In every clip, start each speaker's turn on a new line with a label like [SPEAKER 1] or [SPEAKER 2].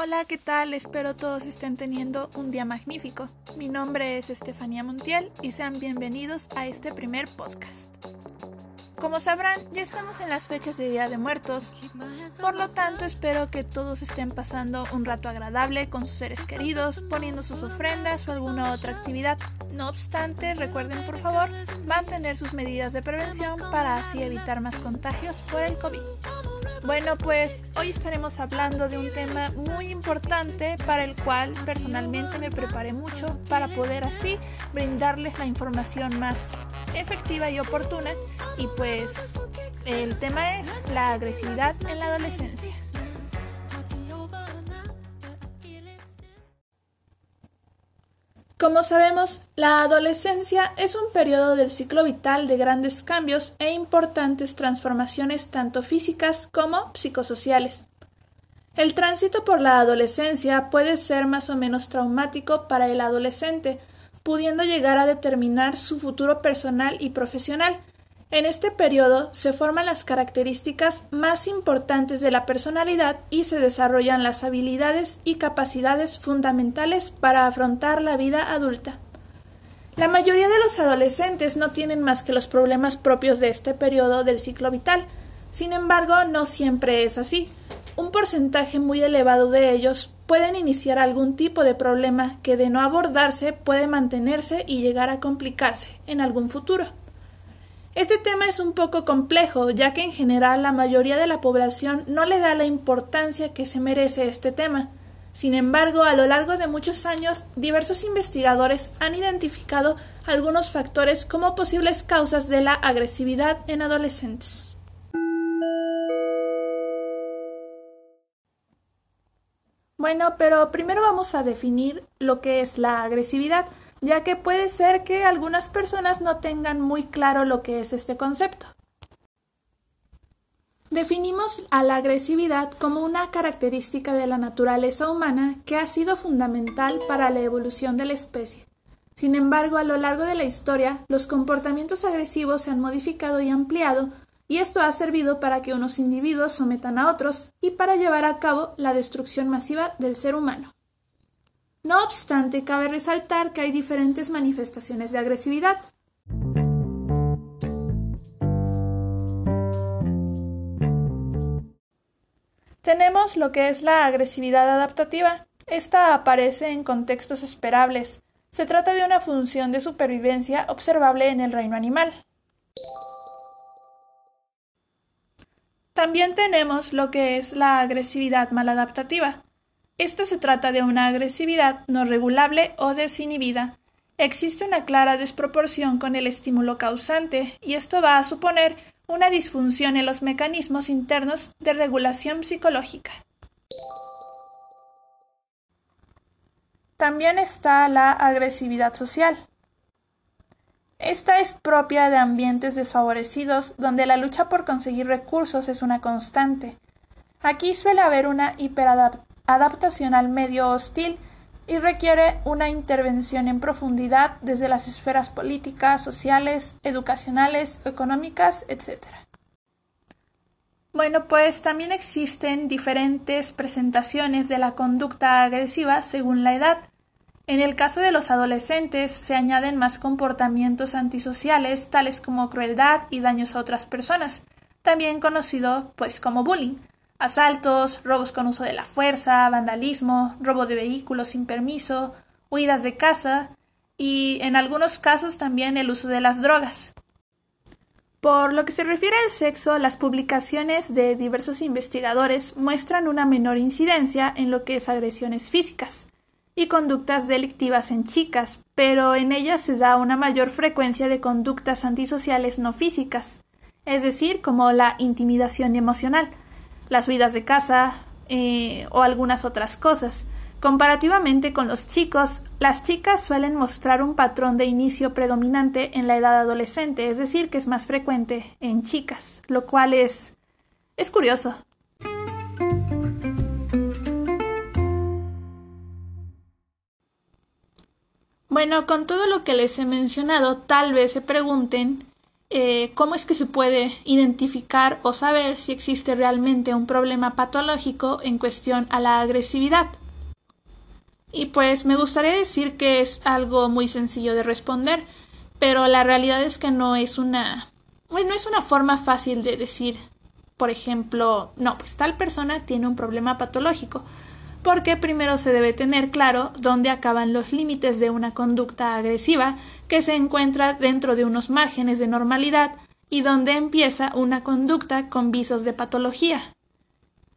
[SPEAKER 1] Hola, ¿qué tal? Espero todos estén teniendo un día magnífico. Mi nombre es Estefanía Montiel y sean bienvenidos a este primer podcast. Como sabrán, ya estamos en las fechas de Día de Muertos, por lo tanto espero que todos estén pasando un rato agradable con sus seres queridos, poniendo sus ofrendas o alguna otra actividad. No obstante, recuerden por favor mantener sus medidas de prevención para así evitar más contagios por el COVID. Bueno, pues hoy estaremos hablando de un tema muy importante para el cual personalmente me preparé mucho para poder así brindarles la información más efectiva y oportuna. Y pues el tema es la agresividad en la adolescencia. Como sabemos, la adolescencia es un periodo del ciclo vital de grandes cambios e importantes transformaciones tanto físicas como psicosociales. El tránsito por la adolescencia puede ser más o menos traumático para el adolescente, pudiendo llegar a determinar su futuro personal y profesional, en este periodo se forman las características más importantes de la personalidad y se desarrollan las habilidades y capacidades fundamentales para afrontar la vida adulta. La mayoría de los adolescentes no tienen más que los problemas propios de este periodo del ciclo vital. Sin embargo, no siempre es así. Un porcentaje muy elevado de ellos pueden iniciar algún tipo de problema que de no abordarse puede mantenerse y llegar a complicarse en algún futuro. Este tema es un poco complejo, ya que en general la mayoría de la población no le da la importancia que se merece este tema. Sin embargo, a lo largo de muchos años, diversos investigadores han identificado algunos factores como posibles causas de la agresividad en adolescentes. Bueno, pero primero vamos a definir lo que es la agresividad ya que puede ser que algunas personas no tengan muy claro lo que es este concepto. Definimos a la agresividad como una característica de la naturaleza humana que ha sido fundamental para la evolución de la especie. Sin embargo, a lo largo de la historia, los comportamientos agresivos se han modificado y ampliado, y esto ha servido para que unos individuos sometan a otros y para llevar a cabo la destrucción masiva del ser humano. No obstante, cabe resaltar que hay diferentes manifestaciones de agresividad. Tenemos lo que es la agresividad adaptativa. Esta aparece en contextos esperables. Se trata de una función de supervivencia observable en el reino animal. También tenemos lo que es la agresividad maladaptativa. Esta se trata de una agresividad no regulable o desinhibida. Existe una clara desproporción con el estímulo causante y esto va a suponer una disfunción en los mecanismos internos de regulación psicológica. También está la agresividad social. Esta es propia de ambientes desfavorecidos donde la lucha por conseguir recursos es una constante. Aquí suele haber una hiperadaptación adaptación al medio hostil y requiere una intervención en profundidad desde las esferas políticas, sociales, educacionales, económicas, etc. Bueno, pues también existen diferentes presentaciones de la conducta agresiva según la edad. En el caso de los adolescentes se añaden más comportamientos antisociales tales como crueldad y daños a otras personas, también conocido pues como bullying asaltos, robos con uso de la fuerza, vandalismo, robo de vehículos sin permiso, huidas de casa y en algunos casos también el uso de las drogas. Por lo que se refiere al sexo, las publicaciones de diversos investigadores muestran una menor incidencia en lo que es agresiones físicas y conductas delictivas en chicas, pero en ellas se da una mayor frecuencia de conductas antisociales no físicas, es decir, como la intimidación emocional, las vidas de casa eh, o algunas otras cosas. Comparativamente con los chicos, las chicas suelen mostrar un patrón de inicio predominante en la edad adolescente, es decir, que es más frecuente en chicas, lo cual es es curioso. Bueno, con todo lo que les he mencionado, tal vez se pregunten eh, cómo es que se puede identificar o saber si existe realmente un problema patológico en cuestión a la agresividad. Y pues me gustaría decir que es algo muy sencillo de responder, pero la realidad es que no es una no es una forma fácil de decir, por ejemplo, no, pues tal persona tiene un problema patológico, porque primero se debe tener claro dónde acaban los límites de una conducta agresiva que se encuentra dentro de unos márgenes de normalidad y dónde empieza una conducta con visos de patología.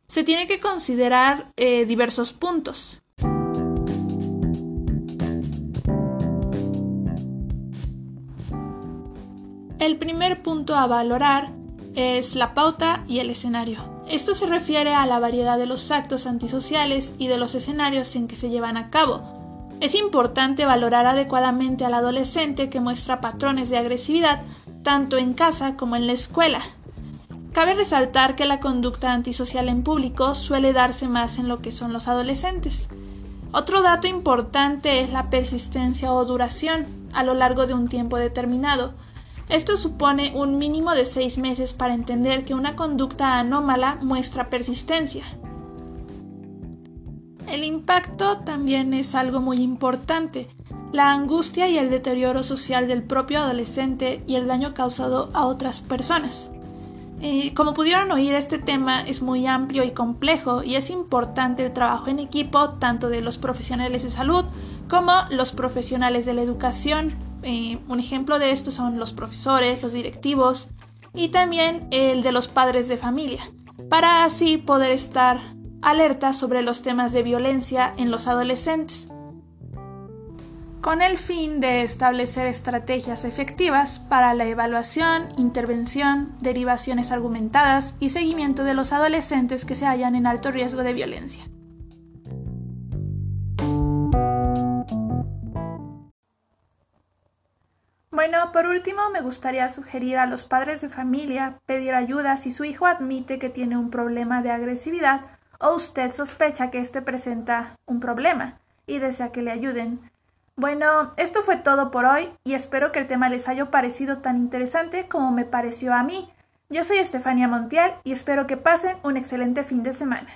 [SPEAKER 1] Se tiene que considerar eh, diversos puntos. El primer punto a valorar es la pauta y el escenario. Esto se refiere a la variedad de los actos antisociales y de los escenarios en que se llevan a cabo. Es importante valorar adecuadamente al adolescente que muestra patrones de agresividad tanto en casa como en la escuela. Cabe resaltar que la conducta antisocial en público suele darse más en lo que son los adolescentes. Otro dato importante es la persistencia o duración a lo largo de un tiempo determinado. Esto supone un mínimo de seis meses para entender que una conducta anómala muestra persistencia. El impacto también es algo muy importante. La angustia y el deterioro social del propio adolescente y el daño causado a otras personas. Eh, como pudieron oír, este tema es muy amplio y complejo y es importante el trabajo en equipo tanto de los profesionales de salud como los profesionales de la educación, eh, un ejemplo de esto son los profesores, los directivos y también el de los padres de familia, para así poder estar alerta sobre los temas de violencia en los adolescentes, con el fin de establecer estrategias efectivas para la evaluación, intervención, derivaciones argumentadas y seguimiento de los adolescentes que se hallan en alto riesgo de violencia. Bueno, por último, me gustaría sugerir a los padres de familia pedir ayuda si su hijo admite que tiene un problema de agresividad o usted sospecha que éste presenta un problema y desea que le ayuden. Bueno, esto fue todo por hoy y espero que el tema les haya parecido tan interesante como me pareció a mí. Yo soy Estefania Montiel y espero que pasen un excelente fin de semana.